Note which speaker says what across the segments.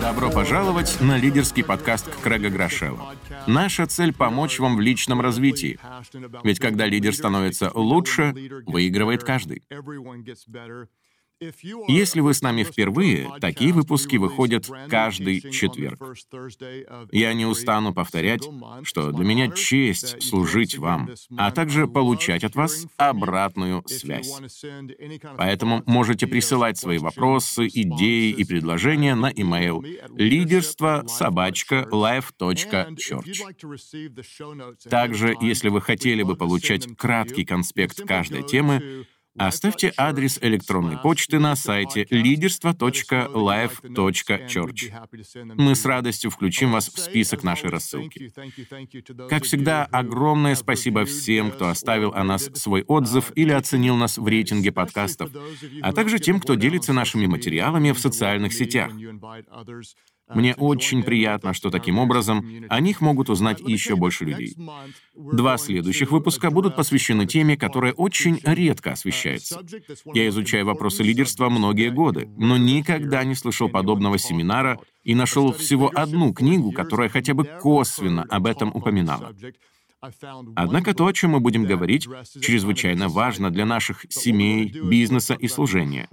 Speaker 1: Добро пожаловать на лидерский подкаст Крэга Грошева. Наша цель — помочь вам в личном развитии. Ведь когда лидер становится лучше, выигрывает каждый. Если вы с нами впервые, такие выпуски выходят каждый четверг. Я не устану повторять, что для меня честь служить вам, а также получать от вас обратную связь. Поэтому можете присылать свои вопросы, идеи и предложения на email лидерство собачка life.church. Также, если вы хотели бы получать краткий конспект каждой темы, Оставьте адрес электронной почты на сайте leaderство.life.church. Мы с радостью включим вас в список нашей рассылки. Как всегда, огромное спасибо всем, кто оставил о нас свой отзыв или оценил нас в рейтинге подкастов, а также тем, кто делится нашими материалами в социальных сетях. Мне очень приятно, что таким образом о них могут узнать еще больше людей. Два следующих выпуска будут посвящены теме, которая очень редко освещается. Я изучаю вопросы лидерства многие годы, но никогда не слышал подобного семинара и нашел всего одну книгу, которая хотя бы косвенно об этом упоминала. Однако то, о чем мы будем говорить, чрезвычайно важно для наших семей, бизнеса и служения.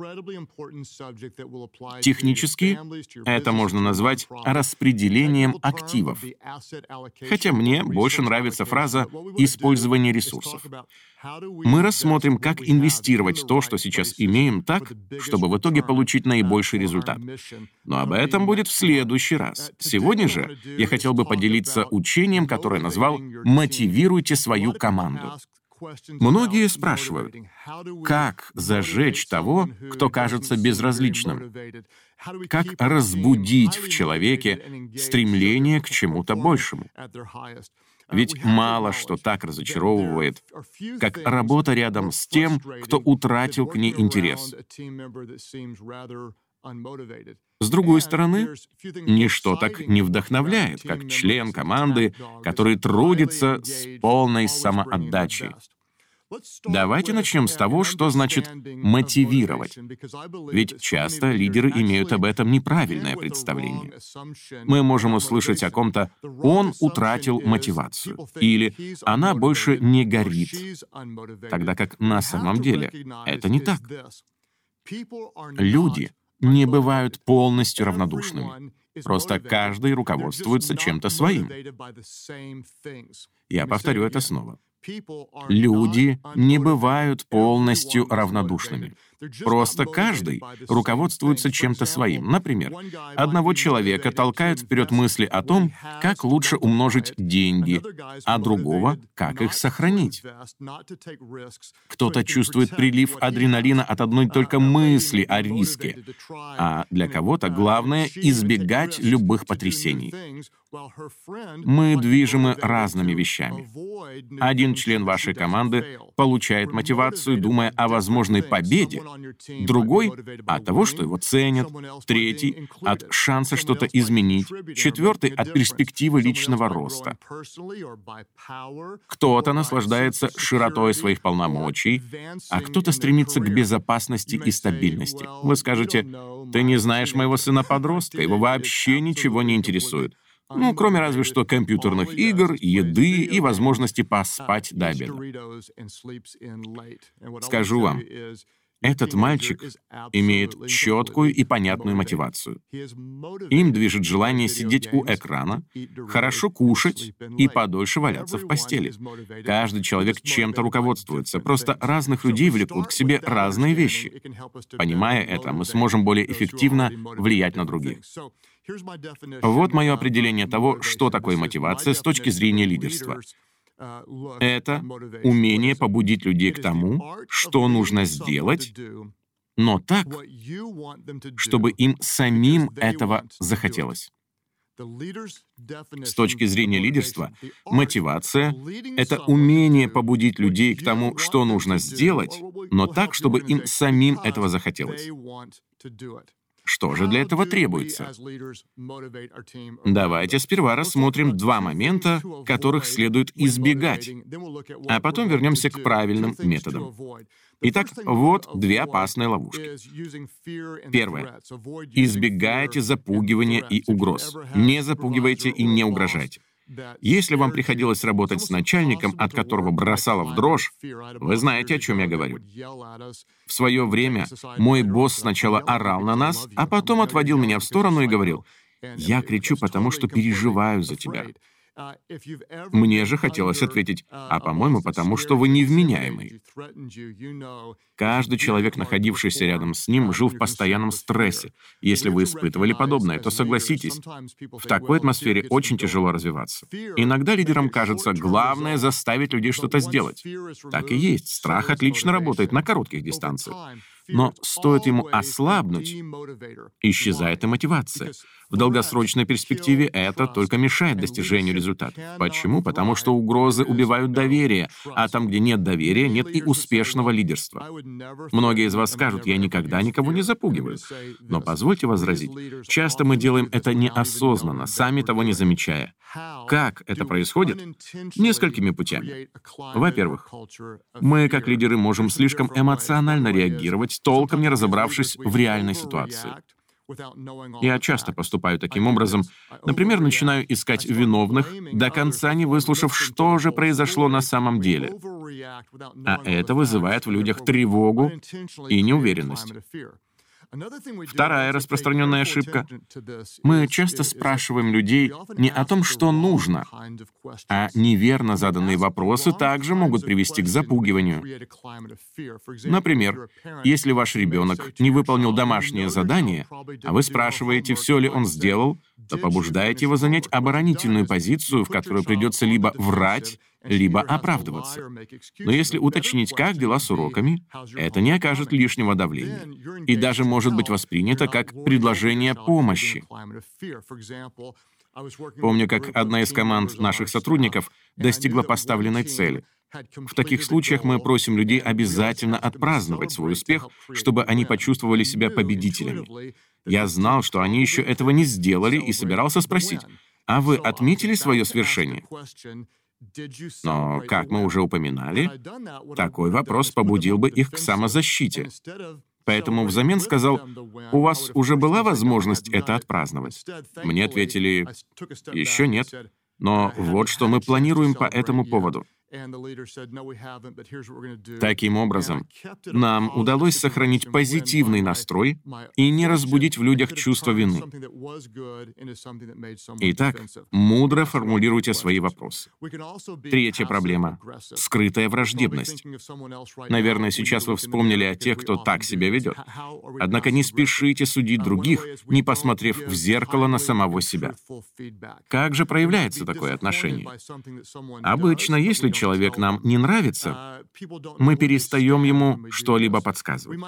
Speaker 1: Технически это можно назвать распределением активов. Хотя мне больше нравится фраза «использование ресурсов». Мы рассмотрим, как инвестировать то, что сейчас имеем, так, чтобы в итоге получить наибольший результат. Но об этом будет в следующий раз. Сегодня же я хотел бы поделиться учением, которое назвал «Мотивируйте свою команду». Многие спрашивают, как зажечь того, кто кажется безразличным? Как разбудить в человеке стремление к чему-то большему? Ведь мало что так разочаровывает, как работа рядом с тем, кто утратил к ней интерес. С другой стороны, ничто так не вдохновляет, как член команды, который трудится с полной самоотдачей. Давайте начнем с того, что значит мотивировать. Ведь часто лидеры имеют об этом неправильное представление. Мы можем услышать о ком-то «он утратил мотивацию» или «она больше не горит», тогда как на самом деле это не так. Люди не бывают полностью равнодушными. Просто каждый руководствуется чем-то своим. Я повторю это снова. Люди не бывают полностью равнодушными. Просто каждый руководствуется чем-то своим. Например, одного человека толкают вперед мысли о том, как лучше умножить деньги, а другого — как их сохранить. Кто-то чувствует прилив адреналина от одной только мысли о риске, а для кого-то главное — избегать любых потрясений. Мы движимы разными вещами. Один член вашей команды получает мотивацию, думая о возможной победе, другой — от того, что его ценят, третий — от шанса что-то изменить, четвертый — от перспективы личного роста. Кто-то наслаждается широтой своих полномочий, а кто-то стремится к безопасности и стабильности. Вы скажете, «Ты не знаешь моего сына-подростка, его вообще ничего не интересует». Ну, кроме разве что компьютерных игр, еды и возможности поспать до обеда. Скажу вам, этот мальчик имеет четкую и понятную мотивацию. Им движет желание сидеть у экрана, хорошо кушать и подольше валяться в постели. Каждый человек чем-то руководствуется, просто разных людей влекут к себе разные вещи. Понимая это, мы сможем более эффективно влиять на других. Вот мое определение того, что такое мотивация с точки зрения лидерства. Это умение побудить людей к тому, что нужно сделать, но так, чтобы им самим этого захотелось. С точки зрения лидерства, мотивация — это умение побудить людей к тому, что нужно сделать, но так, чтобы им самим этого захотелось. Что же для этого требуется? Давайте сперва рассмотрим два момента, которых следует избегать, а потом вернемся к правильным методам. Итак, вот две опасные ловушки. Первое. Избегайте запугивания и угроз. Не запугивайте и не угрожайте. Если вам приходилось работать с начальником, от которого бросало в дрожь, вы знаете, о чем я говорю. В свое время мой босс сначала орал на нас, а потом отводил меня в сторону и говорил, «Я кричу, потому что переживаю за тебя. Мне же хотелось ответить, а по-моему, потому что вы невменяемый. Каждый человек, находившийся рядом с ним, жил в постоянном стрессе. Если вы испытывали подобное, то согласитесь, в такой атмосфере очень тяжело развиваться. Иногда лидерам кажется, главное заставить людей что-то сделать. Так и есть. Страх отлично работает на коротких дистанциях. Но стоит ему ослабнуть, исчезает и мотивация. В долгосрочной перспективе это только мешает достижению результатов. Почему? Потому что угрозы убивают доверие, а там, где нет доверия, нет и успешного лидерства. Многие из вас скажут, я никогда никого не запугиваю. Но позвольте возразить, часто мы делаем это неосознанно, сами того не замечая. Как это происходит? Несколькими путями. Во-первых, мы, как лидеры, можем слишком эмоционально реагировать, толком не разобравшись в реальной ситуации. Я часто поступаю таким образом. Например, начинаю искать виновных, до конца не выслушав, что же произошло на самом деле. А это вызывает в людях тревогу и неуверенность. Вторая распространенная ошибка. Мы часто спрашиваем людей не о том, что нужно, а неверно заданные вопросы также могут привести к запугиванию. Например, если ваш ребенок не выполнил домашнее задание, а вы спрашиваете, все ли он сделал, то побуждаете его занять оборонительную позицию, в которой придется либо врать, либо оправдываться. Но если уточнить, как дела с уроками, это не окажет лишнего давления и даже может быть воспринято как предложение помощи. Помню, как одна из команд наших сотрудников достигла поставленной цели. В таких случаях мы просим людей обязательно отпраздновать свой успех, чтобы они почувствовали себя победителями. Я знал, что они еще этого не сделали, и собирался спросить, а вы отметили свое свершение? Но, как мы уже упоминали, такой вопрос побудил бы их к самозащите. Поэтому взамен сказал, «У вас уже была возможность это отпраздновать?» Мне ответили, «Еще нет, но вот что мы планируем по этому поводу». Таким образом, нам удалось сохранить позитивный настрой и не разбудить в людях чувство вины. Итак, мудро формулируйте свои вопросы. Третья проблема — скрытая враждебность. Наверное, сейчас вы вспомнили о тех, кто так себя ведет. Однако не спешите судить других, не посмотрев в зеркало на самого себя. Как же проявляется такое отношение? Обычно, если человек человек нам не нравится, мы перестаем ему что-либо подсказывать.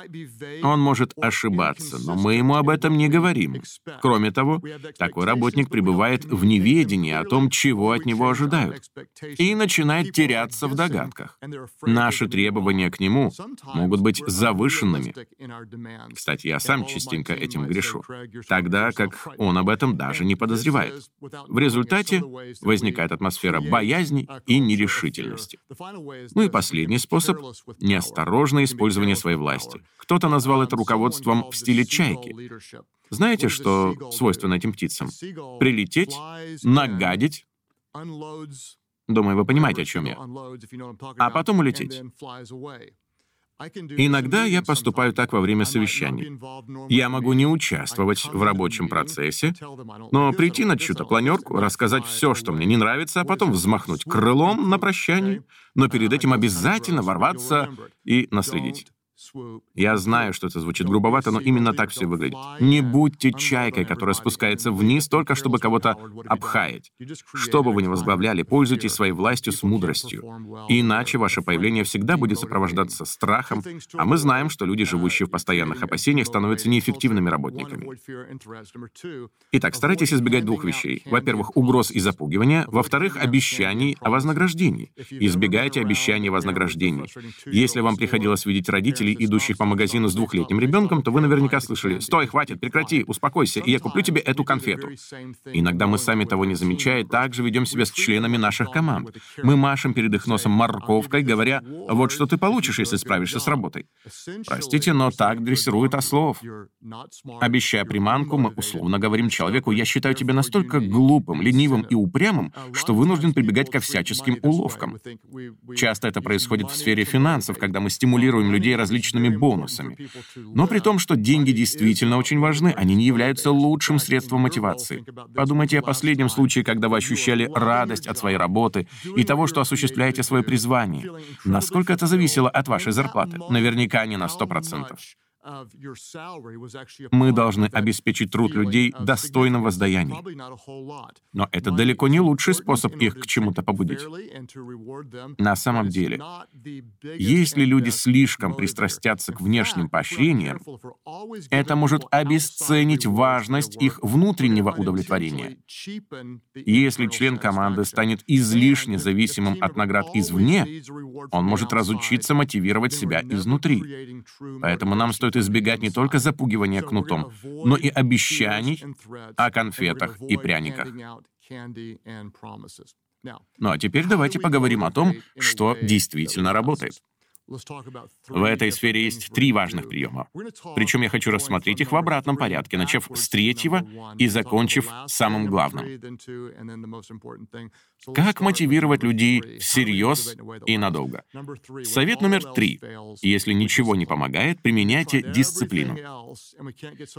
Speaker 1: Он может ошибаться, но мы ему об этом не говорим. Кроме того, такой работник пребывает в неведении о том, чего от него ожидают, и начинает теряться в догадках. Наши требования к нему могут быть завышенными. Кстати, я сам частенько этим грешу, тогда как он об этом даже не подозревает. В результате возникает атмосфера боязни и нерешительности нерешительности. Ну и последний способ — неосторожное использование своей власти. Кто-то назвал это руководством в стиле чайки. Знаете, что свойственно этим птицам? Прилететь, нагадить, Думаю, вы понимаете, о чем я. А потом улететь. Иногда я поступаю так во время совещаний. Я могу не участвовать в рабочем процессе, но прийти на чью-то планерку, рассказать все, что мне не нравится, а потом взмахнуть крылом на прощание, но перед этим обязательно ворваться и наследить. Я знаю, что это звучит грубовато, но именно так все выглядит. Не будьте чайкой, которая спускается вниз только чтобы кого-то обхаять. Что бы вы ни возглавляли, пользуйтесь своей властью с мудростью. Иначе ваше появление всегда будет сопровождаться страхом, а мы знаем, что люди, живущие в постоянных опасениях, становятся неэффективными работниками. Итак, старайтесь избегать двух вещей. Во-первых, угроз и запугивания. Во-вторых, обещаний о вознаграждении. Избегайте обещаний о вознаграждении. Если вам приходилось видеть родителей, родителей, идущих по магазину с двухлетним ребенком, то вы наверняка слышали «Стой, хватит, прекрати, успокойся, и я куплю тебе эту конфету». Иногда мы сами того не замечая, также ведем себя с членами наших команд. Мы машем перед их носом морковкой, говоря «Вот что ты получишь, если справишься с работой». Простите, но так дрессирует ослов. Обещая приманку, мы условно говорим человеку «Я считаю тебя настолько глупым, ленивым и упрямым, что вынужден прибегать ко всяческим уловкам». Часто это происходит в сфере финансов, когда мы стимулируем людей различными бонусами. Но при том, что деньги действительно очень важны, они не являются лучшим средством мотивации. Подумайте о последнем случае, когда вы ощущали радость от своей работы и того, что осуществляете свое призвание. Насколько это зависело от вашей зарплаты? Наверняка не на 100%. Мы должны обеспечить труд людей достойным воздаянием. Но это далеко не лучший способ их к чему-то побудить. На самом деле, если люди слишком пристрастятся к внешним поощрениям, это может обесценить важность их внутреннего удовлетворения. Если член команды станет излишне зависимым от наград извне, он может разучиться мотивировать себя изнутри. Поэтому нам стоит избегать не только запугивания кнутом, но и обещаний о конфетах и пряниках. Ну а теперь давайте поговорим о том, что действительно работает. В этой сфере есть три важных приема. Причем я хочу рассмотреть их в обратном порядке, начав с третьего и закончив самым главным. Как мотивировать людей всерьез и надолго? Совет номер три. Если ничего не помогает, применяйте дисциплину.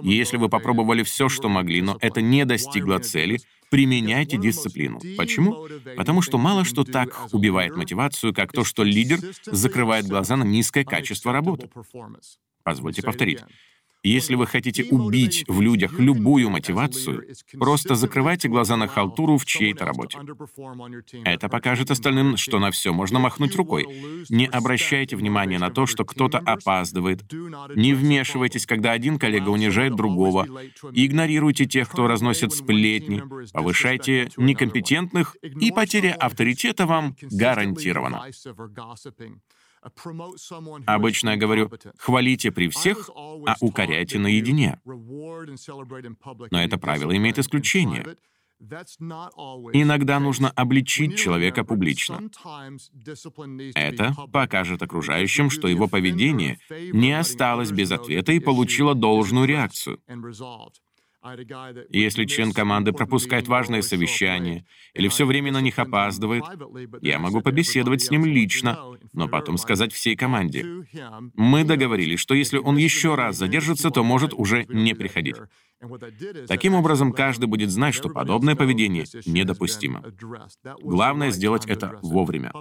Speaker 1: Если вы попробовали все, что могли, но это не достигло цели, применяйте дисциплину. Почему? Потому что мало что так убивает мотивацию, как то, что лидер закрывает глаза на низкое качество работы. Позвольте повторить. Если вы хотите убить в людях любую мотивацию, просто закрывайте глаза на халтуру в чьей-то работе. Это покажет остальным, что на все можно махнуть рукой. Не обращайте внимания на то, что кто-то опаздывает. Не вмешивайтесь, когда один коллега унижает другого. Игнорируйте тех, кто разносит сплетни. Повышайте некомпетентных, и потеря авторитета вам гарантирована. Обычно я говорю, хвалите при всех, а укоряйте наедине. Но это правило имеет исключение. Иногда нужно обличить человека публично. Это покажет окружающим, что его поведение не осталось без ответа и получило должную реакцию. Если член команды пропускает важное совещание или все время на них опаздывает, я могу побеседовать с ним лично, но потом сказать всей команде. Мы договорились, что если он еще раз задержится, то может уже не приходить. Таким образом, каждый будет знать, что подобное поведение недопустимо. Главное сделать это вовремя.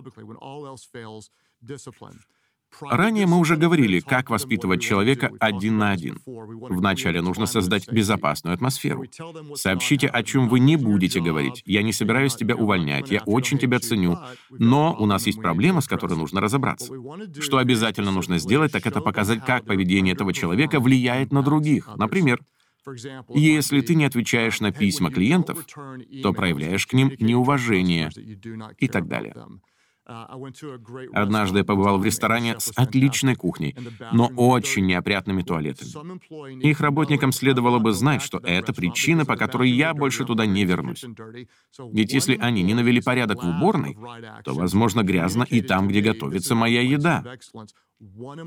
Speaker 1: Ранее мы уже говорили, как воспитывать человека один на один. Вначале нужно создать безопасную атмосферу. Сообщите, о чем вы не будете говорить. Я не собираюсь тебя увольнять, я очень тебя ценю, но у нас есть проблема, с которой нужно разобраться. Что обязательно нужно сделать, так это показать, как поведение этого человека влияет на других. Например, если ты не отвечаешь на письма клиентов, то проявляешь к ним неуважение и так далее. Uh, Однажды я побывал в ресторане с отличной кухней, но очень неопрятными туалетами. Их работникам следовало бы знать, что это причина, по которой я больше туда не вернусь. Ведь если они не навели порядок в уборной, то, возможно, грязно и там, где готовится моя еда.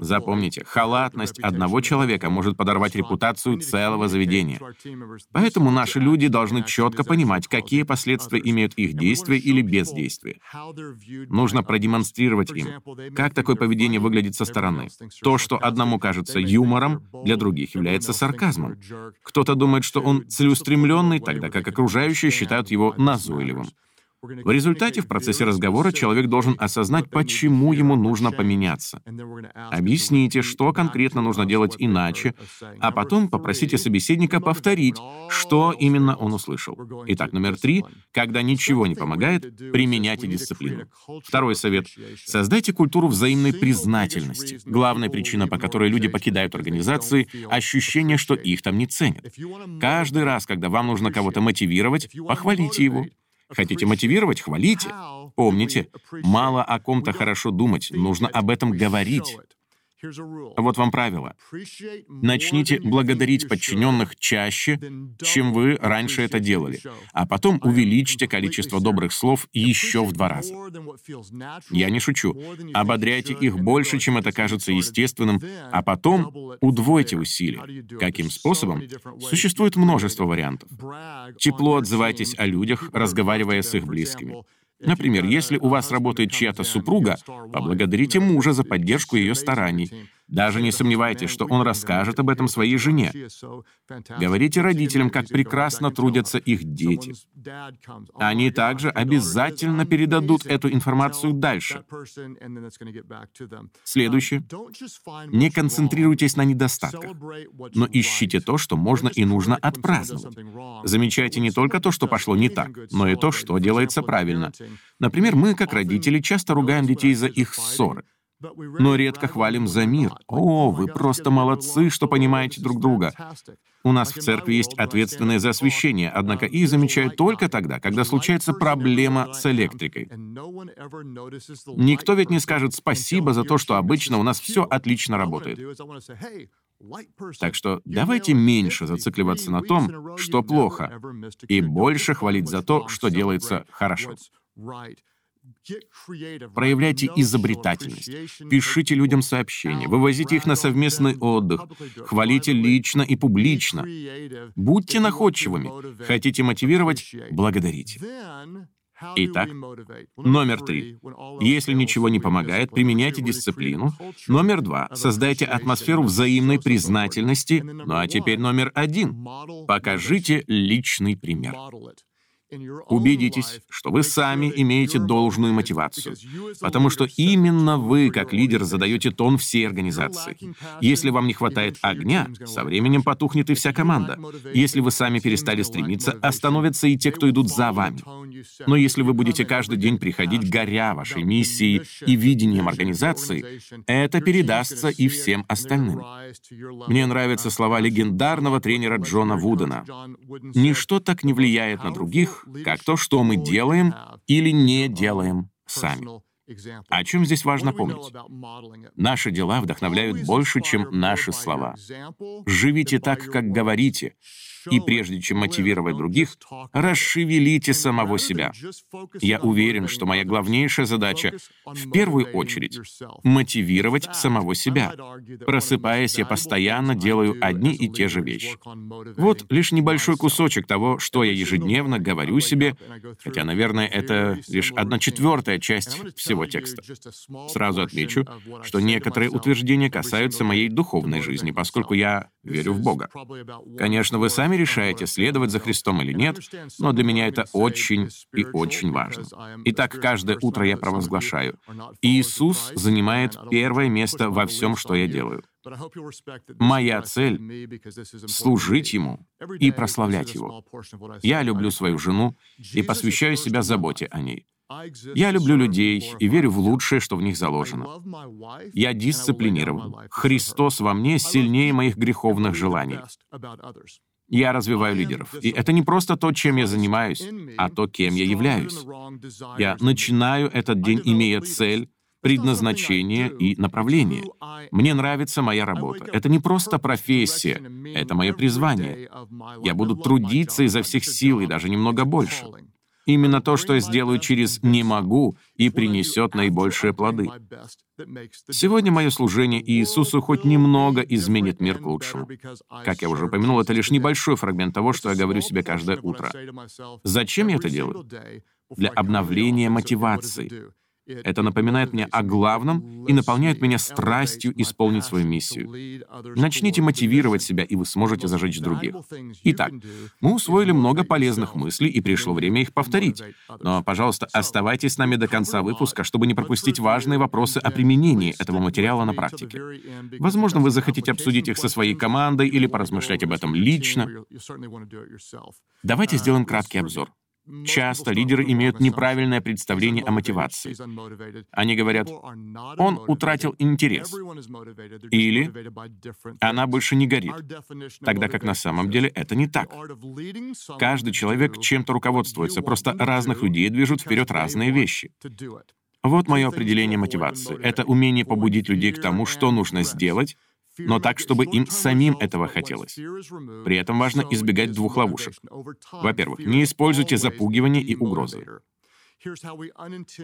Speaker 1: Запомните, халатность одного человека может подорвать репутацию целого заведения. Поэтому наши люди должны четко понимать, какие последствия имеют их действия или бездействие. Нужно продемонстрировать им, как такое поведение выглядит со стороны. То, что одному кажется юмором, для других является сарказмом. Кто-то думает, что он целеустремленный, тогда как окружающие считают его назойливым. В результате в процессе разговора человек должен осознать, почему ему нужно поменяться. Объясните, что конкретно нужно делать иначе, а потом попросите собеседника повторить, что именно он услышал. Итак, номер три. Когда ничего не помогает, применяйте дисциплину. Второй совет. Создайте культуру взаимной признательности. Главная причина, по которой люди покидают организации — ощущение, что их там не ценят. Каждый раз, когда вам нужно кого-то мотивировать, похвалите его. Хотите мотивировать? Хвалите. Помните, мало о ком-то хорошо думать, нужно об этом говорить. Вот вам правило. Начните благодарить подчиненных чаще, чем вы раньше это делали, а потом увеличьте количество добрых слов еще в два раза. Я не шучу. Ободряйте их больше, чем это кажется естественным, а потом удвойте усилия. Каким способом? Существует множество вариантов. Тепло отзывайтесь о людях, разговаривая с их близкими. Например, если у вас работает чья-то супруга, поблагодарите мужа за поддержку ее стараний. Даже не сомневайтесь, что он расскажет об этом своей жене. Говорите родителям, как прекрасно трудятся их дети. Они также обязательно передадут эту информацию дальше. Следующее. Не концентрируйтесь на недостатках, но ищите то, что можно и нужно отпраздновать. Замечайте не только то, что пошло не так, но и то, что делается правильно. Например, мы, как родители, часто ругаем детей за их ссоры но редко хвалим за мир. О, вы просто молодцы, что понимаете друг друга. У нас в церкви есть ответственные за освещение, однако их замечают только тогда, когда случается проблема с электрикой. Никто ведь не скажет спасибо за то, что обычно у нас все отлично работает. Так что давайте меньше зацикливаться на том, что плохо, и больше хвалить за то, что делается хорошо. Проявляйте изобретательность, пишите людям сообщения, вывозите их на совместный отдых, хвалите лично и публично. Будьте находчивыми. Хотите мотивировать — благодарите. Итак, номер три. Если ничего не помогает, применяйте дисциплину. Номер два. Создайте атмосферу взаимной признательности. Ну а теперь номер один. Покажите личный пример. Убедитесь, что вы сами имеете должную мотивацию, потому что именно вы, как лидер, задаете тон всей организации. Если вам не хватает огня, со временем потухнет и вся команда. Если вы сами перестали стремиться, остановятся и те, кто идут за вами. Но если вы будете каждый день приходить, горя вашей миссией и видением организации, это передастся и всем остальным. Мне нравятся слова легендарного тренера Джона Вудена. «Ничто так не влияет на других, как то, что мы делаем или не делаем сами. О чем здесь важно помнить? Наши дела вдохновляют больше, чем наши слова. Живите так, как говорите, и прежде чем мотивировать других, расшевелите самого себя. Я уверен, что моя главнейшая задача в первую очередь мотивировать самого себя. Просыпаясь, я постоянно делаю одни и те же вещи. Вот лишь небольшой кусочек того, что я ежедневно говорю себе, хотя, наверное, это лишь одна четвертая часть всего текста. Сразу отмечу, что некоторые утверждения касаются моей духовной жизни, поскольку я верю в Бога. Конечно, вы сами решаете, следовать за Христом или нет, но для меня это очень и очень важно. Итак, каждое утро я провозглашаю. Иисус занимает первое место во всем, что я делаю. Моя цель — служить Ему и прославлять Его. Я люблю свою жену и посвящаю себя заботе о ней. Я люблю людей и верю в лучшее, что в них заложено. Я дисциплинирован. Христос во мне сильнее моих греховных желаний. Я развиваю лидеров. И это не просто то, чем я занимаюсь, а то, кем я являюсь. Я начинаю этот день, имея цель, предназначение и направление. Мне нравится моя работа. Это не просто профессия, это мое призвание. Я буду трудиться изо всех сил и даже немного больше. Именно то, что я сделаю через «не могу» и принесет наибольшие плоды. Сегодня мое служение Иисусу хоть немного изменит мир к лучшему. Как я уже упомянул, это лишь небольшой фрагмент того, что я говорю себе каждое утро. Зачем я это делаю? Для обновления мотивации. Это напоминает мне о главном и наполняет меня страстью исполнить свою миссию. Начните мотивировать себя, и вы сможете зажечь других. Итак, мы усвоили много полезных мыслей, и пришло время их повторить. Но, пожалуйста, оставайтесь с нами до конца выпуска, чтобы не пропустить важные вопросы о применении этого материала на практике. Возможно, вы захотите обсудить их со своей командой или поразмышлять об этом лично. Давайте сделаем краткий обзор. Часто лидеры имеют неправильное представление о мотивации. Они говорят, он утратил интерес, или она больше не горит, тогда как на самом деле это не так. Каждый человек чем-то руководствуется, просто разных людей движут вперед разные вещи. Вот мое определение мотивации. Это умение побудить людей к тому, что нужно сделать, но так, чтобы им самим этого хотелось. При этом важно избегать двух ловушек. Во-первых, не используйте запугивание и угрозы.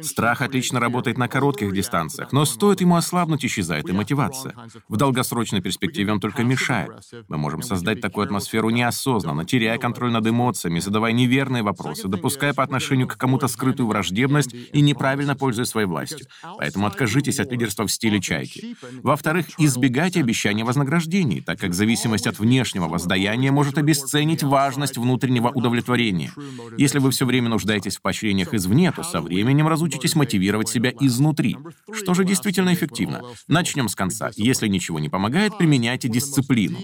Speaker 1: Страх отлично работает на коротких дистанциях, но стоит ему ослабнуть, исчезает и мотивация. В долгосрочной перспективе он только мешает. Мы можем создать такую атмосферу неосознанно, теряя контроль над эмоциями, задавая неверные вопросы, допуская по отношению к кому-то скрытую враждебность и неправильно пользуясь своей властью. Поэтому откажитесь от лидерства в стиле чайки. Во-вторых, избегайте обещания вознаграждений, так как зависимость от внешнего воздаяния может обесценить важность внутреннего удовлетворения. Если вы все время нуждаетесь в поощрениях извне, нет, со временем разучитесь мотивировать себя изнутри. Что же действительно эффективно? Начнем с конца. Если ничего не помогает, применяйте дисциплину.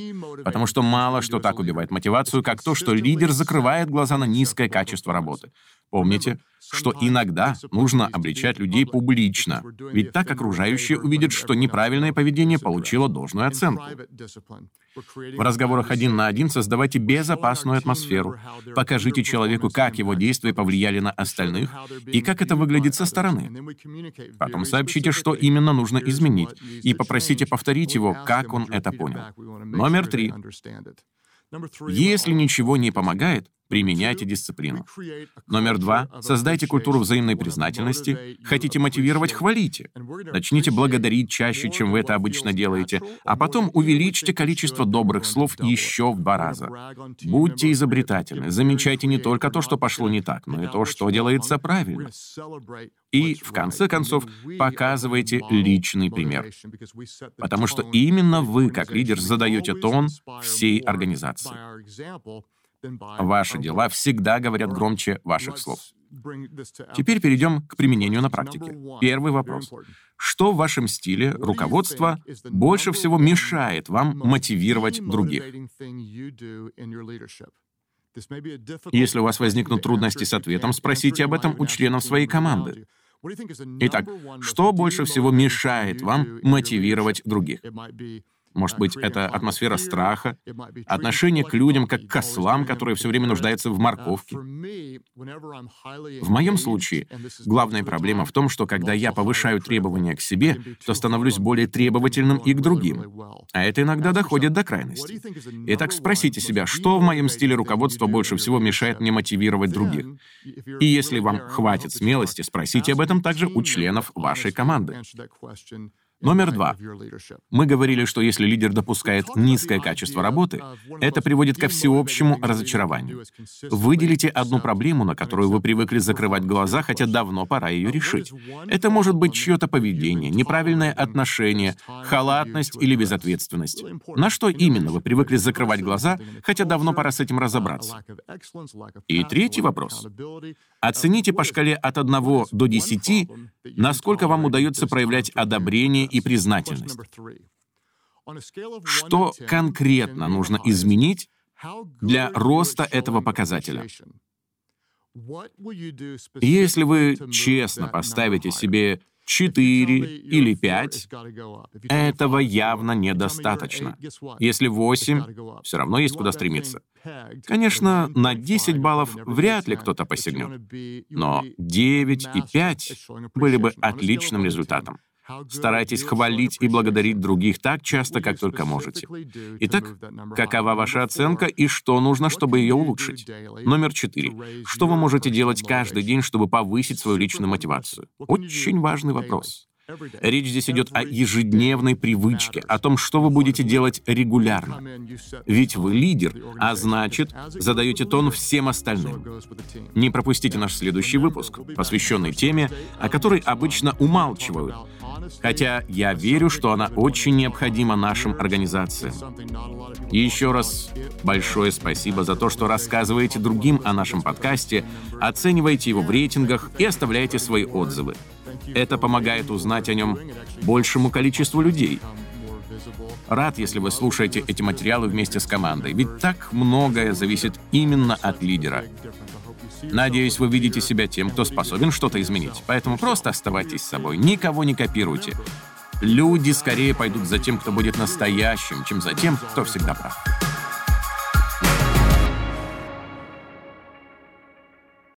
Speaker 1: Потому что мало что так убивает мотивацию, как то, что лидер закрывает глаза на низкое качество работы. Помните, что иногда нужно обличать людей публично, ведь так окружающие увидят, что неправильное поведение получило должную оценку. В разговорах один на один создавайте безопасную атмосферу. Покажите человеку, как его действия повлияли на остальных и как это выглядит со стороны. Потом сообщите, что именно нужно изменить, и попросите повторить его, как он это понял. Номер три. Если ничего не помогает, применяйте дисциплину. Номер два. Создайте культуру взаимной признательности. Хотите мотивировать — хвалите. Начните благодарить чаще, чем вы это обычно делаете, а потом увеличьте количество добрых слов еще в два раза. Будьте изобретательны. Замечайте не только то, что пошло не так, но и то, что делается правильно. И, в конце концов, показывайте личный пример. Потому что именно вы, как лидер, задаете тон всей организации. Ваши дела всегда говорят громче ваших слов. Теперь перейдем к применению на практике. Первый вопрос. Что в вашем стиле руководства больше всего мешает вам мотивировать других? Если у вас возникнут трудности с ответом, спросите об этом у членов своей команды. Итак, что больше всего мешает вам мотивировать других? Может быть, это атмосфера страха, отношение к людям как к ослам, которые все время нуждаются в морковке. В моем случае главная проблема в том, что когда я повышаю требования к себе, то становлюсь более требовательным и к другим. А это иногда доходит до крайности. Итак, спросите себя, что в моем стиле руководства больше всего мешает мне мотивировать других? И если вам хватит смелости, спросите об этом также у членов вашей команды. Номер два. Мы говорили, что если лидер допускает низкое качество работы, это приводит ко всеобщему разочарованию. Выделите одну проблему, на которую вы привыкли закрывать глаза, хотя давно пора ее решить. Это может быть чье-то поведение, неправильное отношение, халатность или безответственность. На что именно вы привыкли закрывать глаза, хотя давно пора с этим разобраться? И третий вопрос. Оцените по шкале от 1 до 10, насколько вам удается проявлять одобрение и признательность. Что конкретно нужно изменить для роста этого показателя? Если вы честно поставите себе 4 или 5, этого явно недостаточно. Если 8, все равно есть куда стремиться. Конечно, на 10 баллов вряд ли кто-то посягнет, но 9 и 5 были бы отличным результатом. Старайтесь хвалить и благодарить других так часто, как только можете. Итак, какова ваша оценка и что нужно, чтобы ее улучшить? Номер четыре. Что вы можете делать каждый день, чтобы повысить свою личную мотивацию? Очень важный вопрос. Речь здесь идет о ежедневной привычке, о том, что вы будете делать регулярно. Ведь вы лидер, а значит, задаете тон всем остальным. Не пропустите наш следующий выпуск, посвященный теме, о которой обычно умалчивают, Хотя я верю, что она очень необходима нашим организациям. И еще раз большое спасибо за то, что рассказываете другим о нашем подкасте, оцениваете его в рейтингах и оставляете свои отзывы. Это помогает узнать о нем большему количеству людей. Рад, если вы слушаете эти материалы вместе с командой, ведь так многое зависит именно от лидера. Надеюсь, вы видите себя тем, кто способен что-то изменить. Поэтому просто оставайтесь собой, никого не копируйте. Люди скорее пойдут за тем, кто будет настоящим, чем за тем, кто всегда прав.